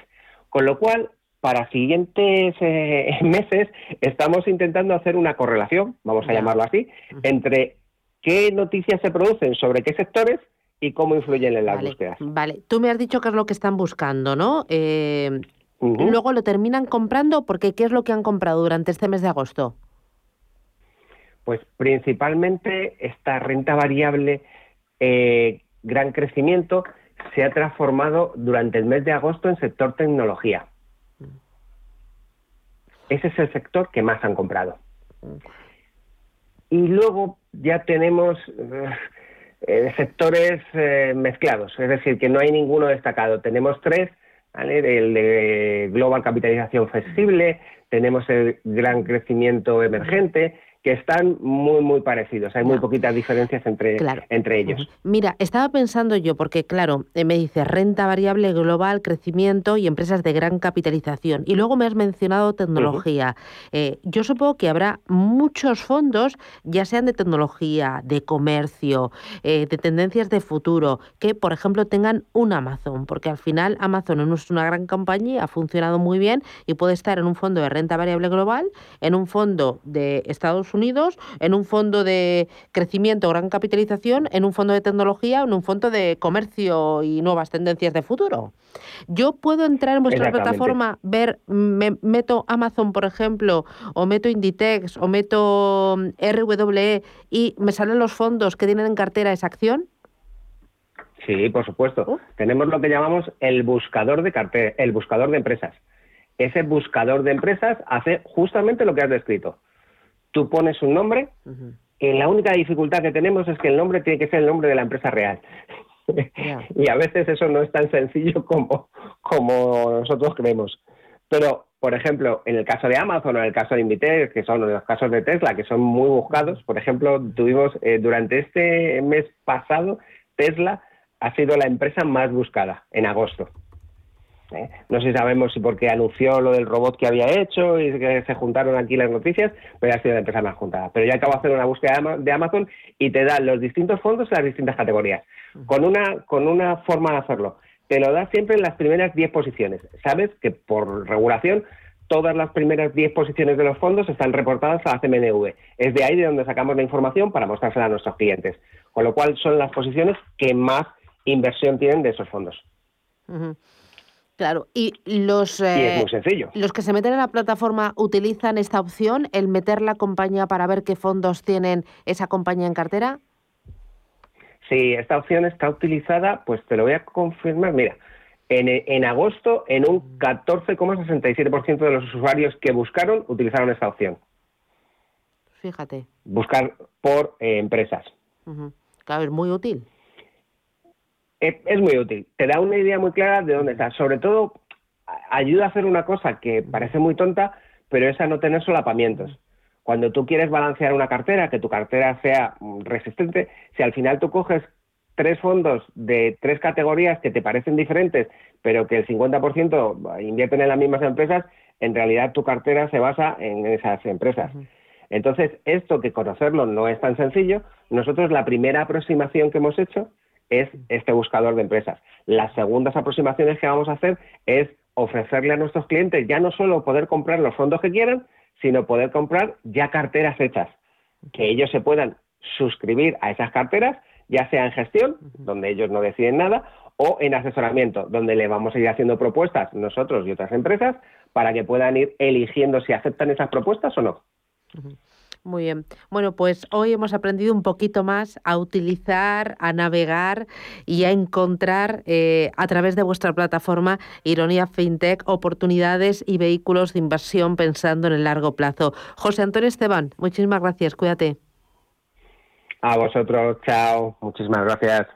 Con lo cual, para siguientes eh, meses estamos intentando hacer una correlación, vamos a llamarlo así, entre qué noticias se producen sobre qué sectores y cómo influyen en las búsquedas. Vale, tú me has dicho qué es lo que están buscando, ¿no? Eh, luego lo terminan comprando porque ¿qué es lo que han comprado durante este mes de agosto? Pues principalmente esta renta variable, eh, gran crecimiento, se ha transformado durante el mes de agosto en sector tecnología. Ese es el sector que más han comprado. Y luego ya tenemos eh, eh, sectores eh, mezclados, es decir, que no hay ninguno destacado. Tenemos tres, ¿vale? el de global capitalización flexible, tenemos el gran crecimiento emergente que están muy, muy parecidos. Hay muy poquitas diferencias entre, entre ellos. Mira, estaba pensando yo, porque claro, eh, me dice renta variable global, crecimiento y empresas de gran capitalización. Y luego me has mencionado tecnología. Eh, yo supongo que habrá muchos fondos, ya sean de tecnología, de comercio, eh, de tendencias de futuro, que, por ejemplo, tengan un Amazon, porque al final Amazon no es una gran compañía, ha funcionado muy bien y puede estar en un fondo de renta variable global, en un fondo de Estados Unidos, Unidos, en un fondo de crecimiento, gran capitalización, en un fondo de tecnología, en un fondo de comercio y nuevas tendencias de futuro. Yo puedo entrar en vuestra plataforma, ver, me, meto Amazon, por ejemplo, o meto Inditex, o meto mm, RWE y me salen los fondos que tienen en cartera esa acción. Sí, por supuesto. Uh. Tenemos lo que llamamos el buscador de cartera, el buscador de empresas. Ese buscador de empresas hace justamente lo que has descrito tú pones un nombre y la única dificultad que tenemos es que el nombre tiene que ser el nombre de la empresa real. y a veces eso no es tan sencillo como, como nosotros creemos. Pero, por ejemplo, en el caso de Amazon o en el caso de Invitex, que son los casos de Tesla, que son muy buscados, por ejemplo, tuvimos eh, durante este mes pasado, Tesla ha sido la empresa más buscada en agosto. ¿Eh? No sé si sabemos si porque anunció lo del robot que había hecho y que se juntaron aquí las noticias, pero ha sido la empresa más juntada. Pero ya acabo de hacer una búsqueda de Amazon y te da los distintos fondos en las distintas categorías, con una, con una forma de hacerlo. Te lo da siempre en las primeras 10 posiciones. Sabes que por regulación todas las primeras 10 posiciones de los fondos están reportadas a la CMNV. Es de ahí de donde sacamos la información para mostrársela a nuestros clientes. Con lo cual son las posiciones que más inversión tienen de esos fondos. Claro, y los, eh, los que se meten en la plataforma utilizan esta opción, el meter la compañía para ver qué fondos tienen esa compañía en cartera. Sí, esta opción está utilizada, pues te lo voy a confirmar. Mira, en, en agosto, en un 14,67% de los usuarios que buscaron utilizaron esta opción. Fíjate. Buscar por eh, empresas. Claro, es muy útil es, muy útil. Te da una idea muy clara de dónde estás. Sobre todo, ayuda a hacer una cosa que parece muy tonta, pero es a no tener solapamientos. Cuando tú quieres balancear una cartera, que tu cartera sea mm, resistente, si al final tú coges tres fondos de tres categorías que te parecen diferentes, pero que el 50% invierten en las mismas empresas, en realidad tu cartera se basa en esas empresas. Entonces, esto que conocerlo no es tan sencillo, nosotros la primera aproximación que hemos hecho es este buscador de empresas. Las segundas aproximaciones que vamos a hacer es ofrecerle a nuestros clientes ya no solo poder comprar los fondos que quieran, sino poder comprar ya carteras hechas, que ellos se puedan suscribir a esas carteras, ya sea en gestión, donde ellos no deciden nada, o en asesoramiento, donde le vamos a ir haciendo propuestas nosotros y otras empresas para que puedan ir eligiendo si aceptan esas propuestas o no. Muy bien. Bueno, pues hoy hemos aprendido un poquito más a utilizar, a navegar y a encontrar eh, a través de vuestra plataforma Ironía FinTech oportunidades y vehículos de inversión pensando en el largo plazo. José Antonio Esteban, muchísimas gracias. Cuídate. A vosotros, chao. Muchísimas gracias.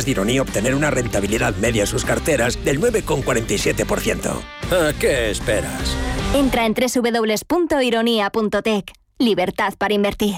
de Ironía obtener una rentabilidad media en sus carteras del 9,47%. ¿A qué esperas? Entra en www.ironía.tech. Libertad para invertir.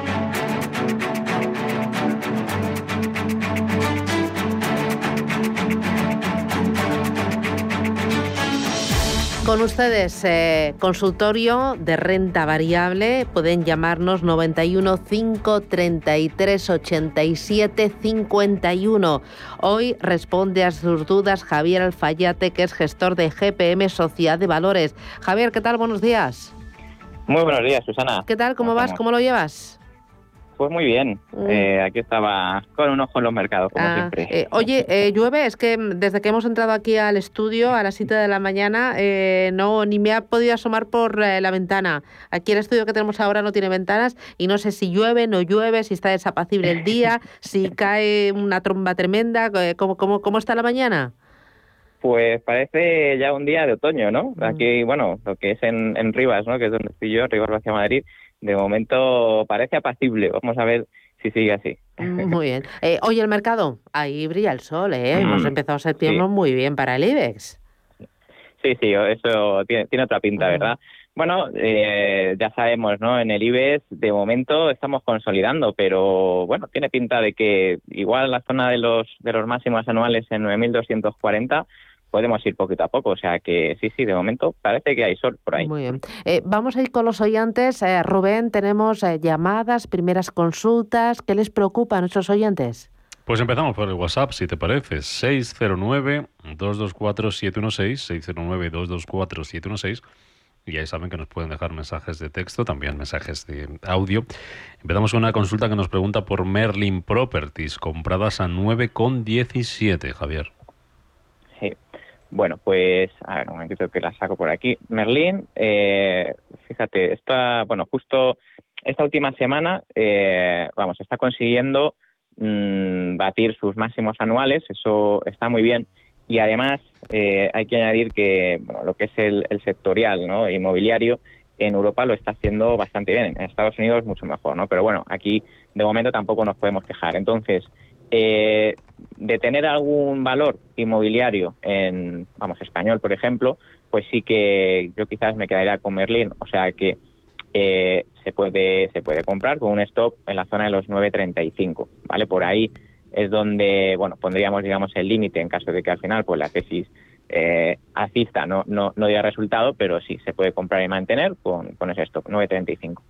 Con ustedes, eh, consultorio de renta variable, pueden llamarnos 91 533 87 51. Hoy responde a sus dudas Javier Alfayate, que es gestor de GPM Sociedad de Valores. Javier, ¿qué tal? Buenos días. Muy buenos días, Susana. ¿Qué tal? ¿Cómo vas? ¿Cómo lo llevas? Pues muy bien. Mm. Eh, aquí estaba con un ojo en los mercados, como Ah, siempre. eh, oye, eh, llueve, es que desde que hemos entrado aquí al estudio a las 7 de la mañana, eh, no ni me ha podido asomar por la ventana. Aquí el estudio que tenemos ahora no tiene ventanas y no sé si llueve, no llueve, si está desapacible el día, si cae una tromba tremenda, ¿cómo, cómo, cómo está la mañana? Pues parece ya un día de otoño, ¿no? Mm. Aquí, bueno, lo que es en, en Rivas, ¿no? Que es donde estoy yo, Rivas hacia Madrid, de momento parece apacible. Vamos a ver si sigue así. Mm, Muy bien. Eh, oye, el mercado, ahí brilla el sol, ¿eh? Hemos Mm, empezado septiembre sí. muy bien para el IBEX. Sí, sí, eso tiene, tiene otra pinta, ¿verdad? Bueno, eh, ya sabemos, ¿no? En el IBEX, de momento estamos consolidando, pero bueno, tiene pinta de que igual la zona de los de los máximos anuales en 9.240 podemos ir poquito a poco. O sea que sí, sí, de momento parece que hay sol por ahí. Muy bien. Eh, vamos a ir con los oyentes. Eh, Rubén, tenemos eh, llamadas, primeras consultas. ¿Qué les preocupa a nuestros oyentes? Pues empezamos por el WhatsApp, si te parece. 609-224-716, 609-224-716. Y ahí saben que nos pueden dejar mensajes de texto, también mensajes de audio. Empezamos con una consulta que nos pregunta por Merlin Properties, compradas a 9,17, Javier. Sí. Bueno, pues, a ver, un momentito que la saco por aquí. Merlín, eh, fíjate, esta, bueno, justo esta última semana, eh, vamos, está consiguiendo mm, batir sus máximos anuales, eso está muy bien. Y además eh, hay que añadir que bueno, lo que es el, el sectorial ¿no? inmobiliario en Europa lo está haciendo bastante bien, en Estados Unidos mucho mejor, ¿no? Pero bueno, aquí de momento tampoco nos podemos quejar. Entonces, eh, de tener algún valor inmobiliario en, vamos, español, por ejemplo, pues sí que yo quizás me quedaría con Merlin. O sea que eh, se puede se puede comprar con un stop en la zona de los 9.35, ¿vale? Por ahí es donde, bueno, pondríamos, digamos, el límite en caso de que al final, pues la tesis eh, alcista no, no, no diera resultado, pero sí se puede comprar y mantener con, con ese stop, 9.35.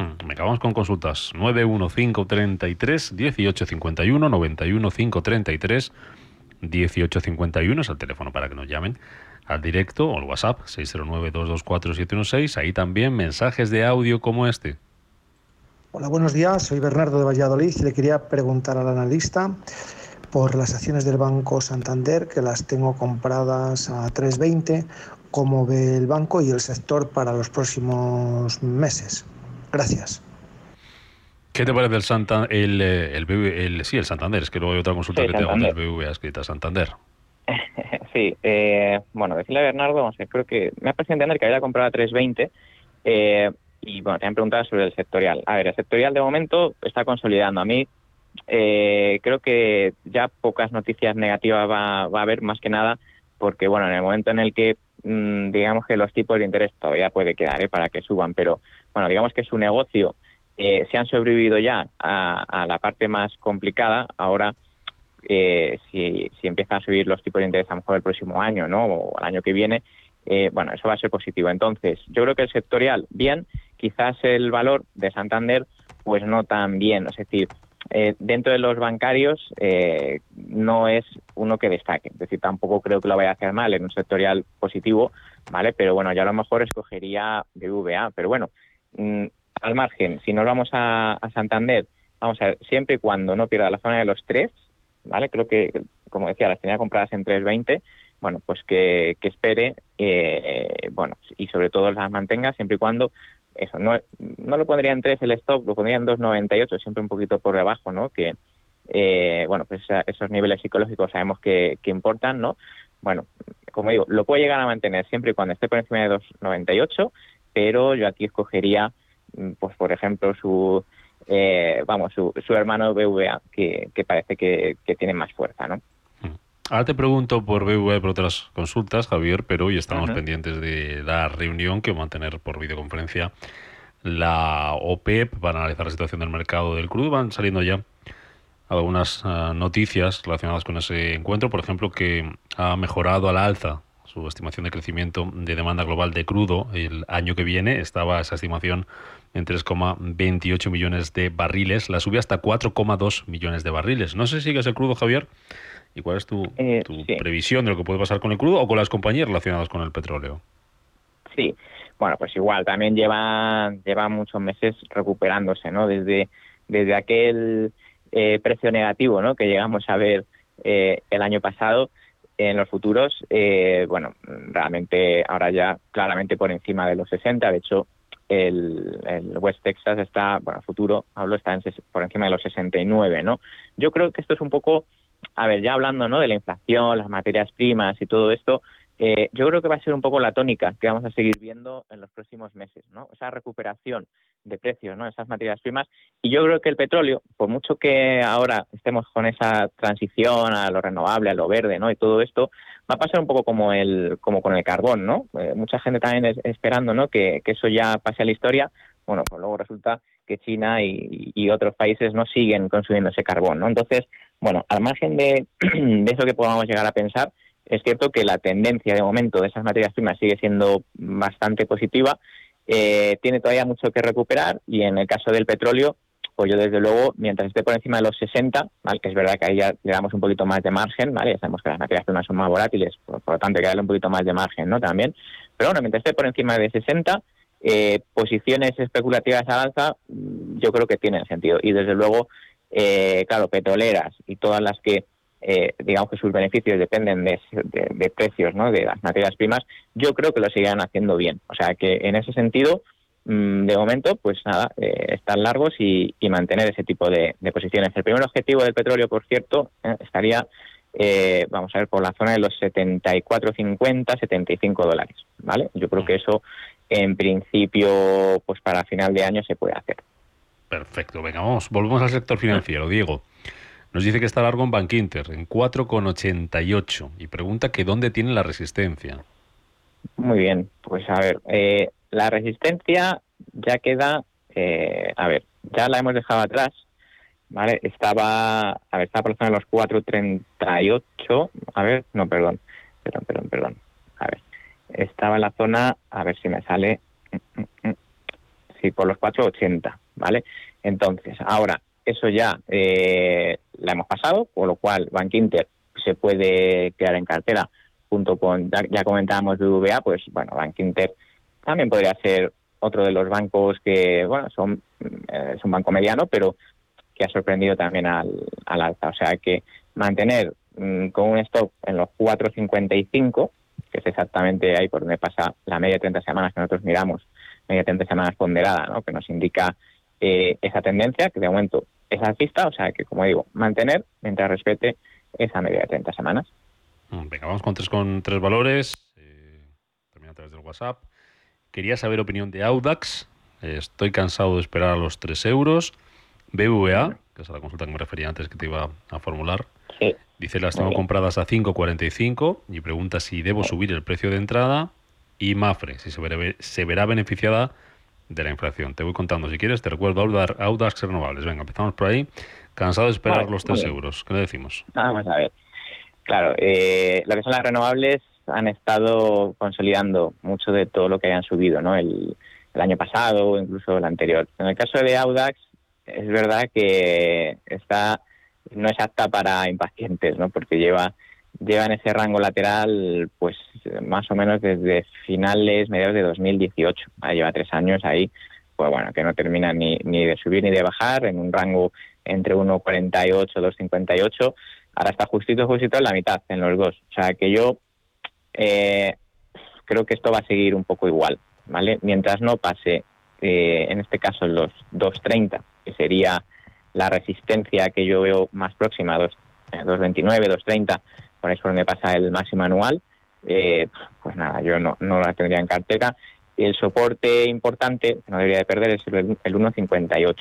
Mm, Acabamos con consultas. 91533 1851 91533 1851 es el teléfono para que nos llamen al directo o al WhatsApp 609-224-716. Ahí también mensajes de audio como este. Hola, buenos días. Soy Bernardo de Valladolid y le quería preguntar al analista por las acciones del Banco Santander, que las tengo compradas a 3.20, cómo ve el banco y el sector para los próximos meses. Gracias. ¿Qué te parece el Santander? El, eh, el, el, sí, el Santander. Es que luego hay otra consulta que tengo del BBVA escrita, Santander. sí, eh, bueno, decirle a Bernardo, vamos a creo que me ha parecido entender que había comprado a 320 eh, y bueno, te han preguntado sobre el sectorial. A ver, el sectorial de momento está consolidando. A mí eh, creo que ya pocas noticias negativas va, va, a haber, más que nada, porque bueno, en el momento en el que mm, digamos que los tipos de interés todavía puede quedar ¿eh? para que suban, pero bueno, digamos que su negocio eh, se han sobrevivido ya a, la parte más complicada, ahora eh, si, si empiezan a subir los tipos de interés a lo mejor el próximo año, ¿no? O el año que viene, eh, bueno, eso va a ser positivo. Entonces, yo creo que el sectorial, bien, quizás el valor de Santander, pues no tan bien. Es decir, eh, dentro de los bancarios eh, no es uno que destaque. Es decir, tampoco creo que lo vaya a hacer mal en un sectorial positivo, ¿vale? Pero bueno, yo a lo mejor escogería BVA. Pero bueno, mm, al margen, si nos vamos a, Santander, vamos a ver, siempre y cuando no pierda la zona de los tres, ¿vale? Creo que, como decía, las tenía compradas en 320, bueno, pues que, que espere, eh, bueno, y sobre todo las mantenga siempre y cuando eso, no, no lo pondría en 3 el stop, lo pondría en 2,98, siempre un poquito por debajo, ¿no? Que, eh, bueno, pues esos niveles psicológicos sabemos que, que, importan, ¿no? Bueno, como digo, lo puede llegar a mantener siempre y cuando esté por encima de 2,98, pero yo aquí escogería, mm, pues por ejemplo, su, eh, vamos, su, su hermano BVA, que, que parece que, que tiene más fuerza, ¿no? Ahora te pregunto por BVA por otras consultas, Javier, pero hoy estamos uh -huh. pendientes de la reunión que va a mantener por videoconferencia la OPEP para analizar la situación del mercado del crudo. Van saliendo ya algunas uh, noticias relacionadas con ese encuentro, por ejemplo, que ha mejorado a la alza su estimación de crecimiento de demanda global de crudo el año que viene. Estaba esa estimación en 3,28 millones de barriles. La subió hasta 4,2 millones de barriles. No sé si sigues el crudo, Javier. ¿Y cuál es tu, eh, tu sí. previsión de lo que puede pasar con el crudo o con las compañías relacionadas con el petróleo? Sí, bueno, pues igual, también lleva, lleva muchos meses recuperándose, ¿no? Desde, desde aquel eh, precio negativo, ¿no? Que llegamos a ver eh, el año pasado en los futuros, eh, bueno, realmente ahora ya claramente por encima de los 60, de hecho, el, el, West Texas está, bueno, futuro, hablo, está en, por encima de los 69, ¿no? Yo creo que esto es un poco a ver, ya hablando ¿no? de la inflación, las materias primas y todo esto, eh, yo creo que va a ser un poco la tónica que vamos a seguir viendo en los próximos meses, ¿no? Esa recuperación de precios, ¿no? Esas materias primas. Y yo creo que el petróleo, por mucho que ahora estemos con esa transición a lo renovable, a lo verde, ¿no? Y todo esto, va a pasar un poco como el, como con el carbón, ¿no? Eh, mucha gente también es, esperando, ¿no? Que, que eso ya pase a la historia. Bueno, pues luego resulta que China y, y, otros países no siguen consumiendo ese carbón, ¿no? Entonces, bueno, al margen de, de, eso que podamos llegar a pensar, es cierto que la tendencia de momento de esas materias primas sigue siendo bastante positiva, eh, tiene todavía mucho que recuperar y en el caso del petróleo, pues yo desde luego, mientras esté por encima de los 60, ¿vale? que es verdad que ahí ya le damos un poquito más de margen, ¿vale? ya sabemos que las materias primas son más volátiles, por, por lo tanto hay que darle un poquito más de margen ¿no? también, pero bueno, mientras esté por encima de 60, eh, posiciones especulativas al alza, yo creo que tienen sentido. Y desde luego, eh, claro, petroleras y todas las que, eh, digamos que sus beneficios dependen de, de, de, precios, ¿no? De las materias primas, yo creo que lo seguirán haciendo bien. O sea que en ese sentido, mmm, de momento, pues nada, eh, están largos y, y, mantener ese tipo de, de, posiciones. El primer objetivo del petróleo, por cierto, eh, estaría, eh, vamos a ver, por la zona de los 74,50, 75 dólares, ¿vale? Yo creo que eso en principio, pues para final de año se puede hacer. Perfecto, venga, vamos, volvemos al sector financiero. Diego, nos dice que está largo en Bank Inter, en 4,88, y pregunta que dónde tiene la resistencia. Muy bien, pues a ver, eh, la resistencia ya queda, eh, a ver, ya la hemos dejado atrás, ¿vale? Estaba, a ver, estaba por la zona de los 4,38, a ver, no, perdón, perdón, perdón, perdón, a ver estaba en la zona, a ver si me sale, sí, por los 4,80, ¿vale? Entonces, ahora, eso ya eh, la hemos pasado, por lo cual Bank Inter se puede quedar en cartera junto con, ya, comentábamos BBVA, pues bueno, Bank Inter también podría ser otro de los bancos que, bueno, son, eh, es un banco mediano, pero que ha sorprendido también al, al alza. O sea que mantener mm, con un stop en los 4.55, que es exactamente ahí por donde pasa la media de 30 semanas que nosotros miramos, media de 30 semanas ponderada, ¿no? que nos indica eh, esa tendencia, que de momento es alcista, o sea que, como digo, mantener mientras respete esa media de 30 semanas. Mm, venga, vamos con tres, con tres valores. Eh, termina a través del WhatsApp. Quería saber opinión de Audax. Eh, estoy cansado de esperar a los 3 euros. BVA, que es la consulta que me refería antes que te iba a formular. Dice, las tengo compradas a 5,45 y pregunta si debo subir el precio de entrada. Y Mafre, si se verá, se verá beneficiada de la inflación. Te voy contando, si quieres, te recuerdo Audax Renovables. Venga, empezamos por ahí. Cansado de esperar los 3 euros. ¿Qué le decimos? Vamos a ver. Claro, eh, lo que son las renovables han estado consolidando mucho de todo lo que hayan subido, ¿no? El, el año pasado o incluso el anterior. En el caso de Audax, es verdad que está no es apta para impacientes, ¿no? Porque lleva lleva en ese rango lateral, pues más o menos desde finales, mediados de 2018. lleva tres años ahí, pues bueno, que no termina ni, ni de subir ni de bajar, en un rango entre 1,48 2,58. Ahora está justito, justito en la mitad, en los dos. O sea que yo eh, creo que esto va a seguir un poco igual, ¿vale? Mientras no pase, eh, en este caso, los 2,30, que sería la resistencia que yo veo más próxima, 2,29, 2,30, eh, por me pasa el máximo anual, eh, pues nada, yo no, no la tendría en cartera. El soporte importante, que no debería de perder, es el, 1,58.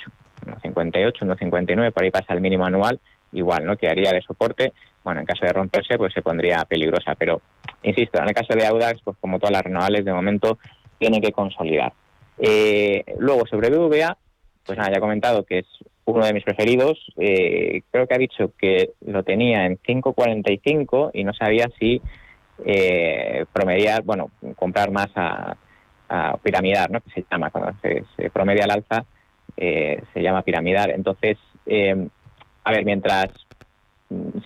1,58, 1,59, por ahí pasa el mínimo anual, igual, ¿no? Quedaría de soporte. Bueno, en caso de romperse, pues se pondría peligrosa. Pero, insisto, en el caso de Audax, pues como todas las renovables, de momento tiene que consolidar. Eh, luego, sobre BVA, pues nada, ya he comentado que es uno de mis preferidos. Eh, creo que ha dicho que lo tenía en 5.45 y no sabía si eh, promediar, bueno, comprar más a, piramidar, ¿no? Que se llama cuando se, promedia al alza, eh, se llama piramidar. Entonces, eh, a ver, mientras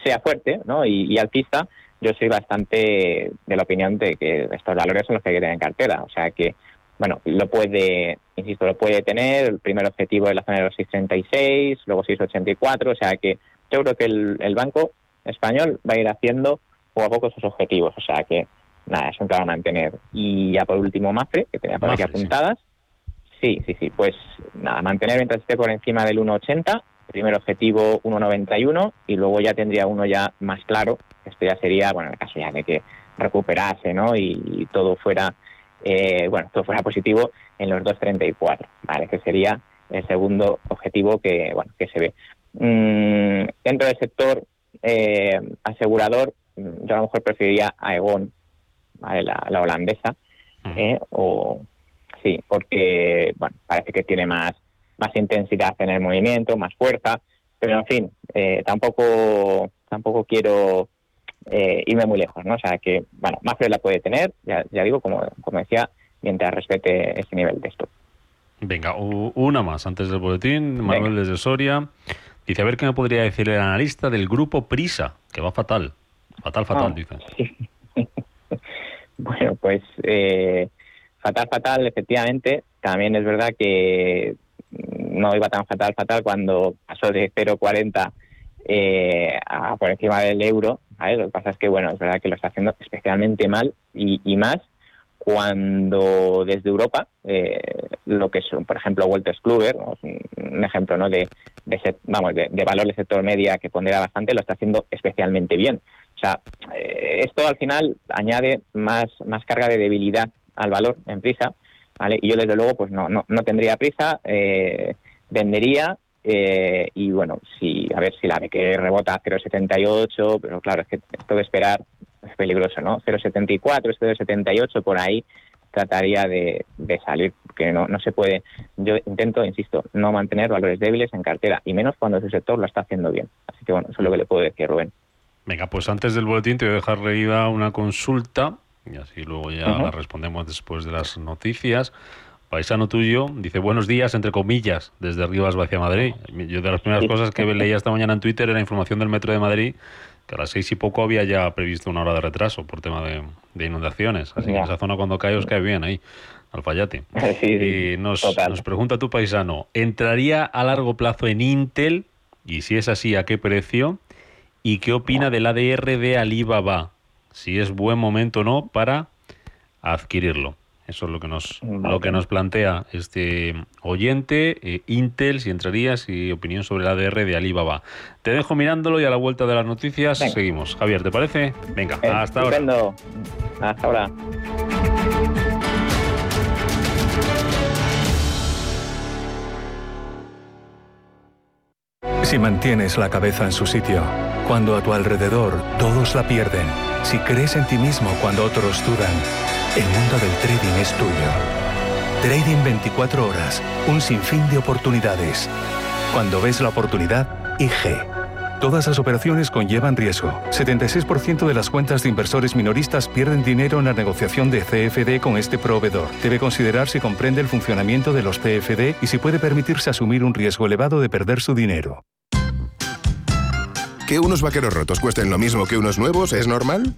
sea fuerte, ¿no? Y, y alcista, yo soy bastante de la opinión de que estos valores son los que hay que tener en cartera. O sea que bueno, lo puede, insisto, lo puede tener. El primer objetivo es la zona de los 636, luego 684. O sea que yo creo que el, banco español va a ir haciendo poco a poco sus objetivos. O sea que, nada, es un a mantener. Y ya por último, Mafre, que tenía por aquí apuntadas. Sí. sí, sí, Pues nada, mantener mientras esté por encima del 1,80. Primer objetivo 1,91 y luego ya tendría uno ya más claro. Esto ya sería, bueno, en el caso ya de que recuperase, ¿no? y todo fuera eh, bueno, todo fuera positivo en los 2.34, ¿vale? Que sería el segundo objetivo que, bueno, que se ve. Mm, dentro del sector eh, asegurador, mm, yo a lo mejor preferiría a Egon, la, holandesa, eh, o sí, porque bueno, parece que tiene más, más intensidad en el movimiento, más fuerza, pero en fin, tampoco, tampoco quiero eh, irme muy lejos, ¿no? O sea que, bueno, Mafre la puede tener, ya, digo, como, como decía, mientras respete ese nivel de esto. Venga, una más antes del boletín. Manuel desde Soria dice, a ver qué me podría decir el analista del grupo Prisa, que va fatal. Fatal, fatal, ah, dice. bueno, pues eh, fatal, fatal, efectivamente. También es verdad que no iba tan fatal, fatal cuando pasó de 0,40 eh, a por encima del euro lo que pasa es que, bueno, es verdad que lo está haciendo especialmente mal y, más cuando desde Europa, eh, lo que son, por ejemplo, Walter Kluber, un ejemplo ¿no? de, vamos, de, valor del sector media que pondera bastante, lo está haciendo especialmente bien. O sea, eh, esto al final añade más, más carga de debilidad al valor en prisa, ¿vale? Y yo desde luego pues no, no, no tendría prisa, eh, vendería eh, y bueno, si a ver si la ve que rebota a 0,78, pero claro, es que esto de esperar es peligroso, ¿no? 0,74, 0,78 por ahí trataría de, salir, porque no, no se puede. Yo intento, insisto, no mantener valores débiles en cartera, y menos cuando su sector lo está haciendo bien. Así que bueno, eso es lo que le puedo decir, Rubén. Venga, pues antes del boletín te voy a dejar leída una consulta, y así luego ya la respondemos después de las noticias paisano tuyo, dice buenos días, entre comillas, desde Rivas hacia Madrid. Yo de las primeras cosas que leía esta mañana en Twitter era información del metro de Madrid, que a las seis y poco había ya previsto una hora de retraso por tema de, inundaciones. Así que esa zona cuando cae os cae bien ahí, al Fallate. y nos, nos pregunta tu paisano, ¿entraría a largo plazo en Intel? Y si es así, ¿a qué precio? y qué opina del ADR de Alibaba, si es buen momento o no para adquirirlo. Eso es lo que nos, lo que nos plantea este oyente, eh, Intel, si entrarías, y opinión sobre el ADR de Alibaba. Te dejo mirándolo y a la vuelta de las noticias seguimos. Javier, ¿te parece? Venga, hasta ahora. Hasta ahora. Si mantienes la cabeza en su sitio, cuando a tu alrededor todos la pierden, si crees en ti mismo cuando otros dudan, el mundo del trading es tuyo. Trading 24 horas, un sinfín de oportunidades. Cuando ves la oportunidad, IG. Todas las operaciones conllevan riesgo. 76% de las cuentas de inversores minoristas pierden dinero en la negociación de CFD con este proveedor. Debe considerar si comprende el funcionamiento de los CFD y si puede permitirse asumir un riesgo elevado de perder su dinero. ¿Que unos vaqueros rotos cuesten lo mismo que unos nuevos es normal?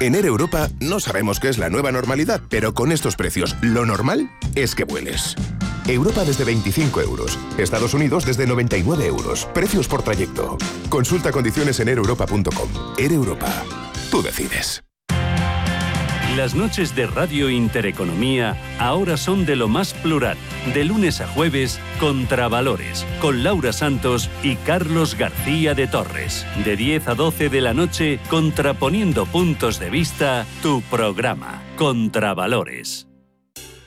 En Air Europa no sabemos qué es la nueva normalidad, pero con estos precios, lo normal es que vueles. Europa desde 25 euros. Estados Unidos desde 99 euros. Precios por trayecto. Consulta condiciones en aereuropa.com. Air Europa. Tú decides. Las noches de Radio Intereconomía ahora son de lo más plural. De lunes a jueves, Contravalores, con Laura Santos y Carlos García de Torres. De 10 a 12 de la noche, contraponiendo puntos de vista, tu programa, Contravalores.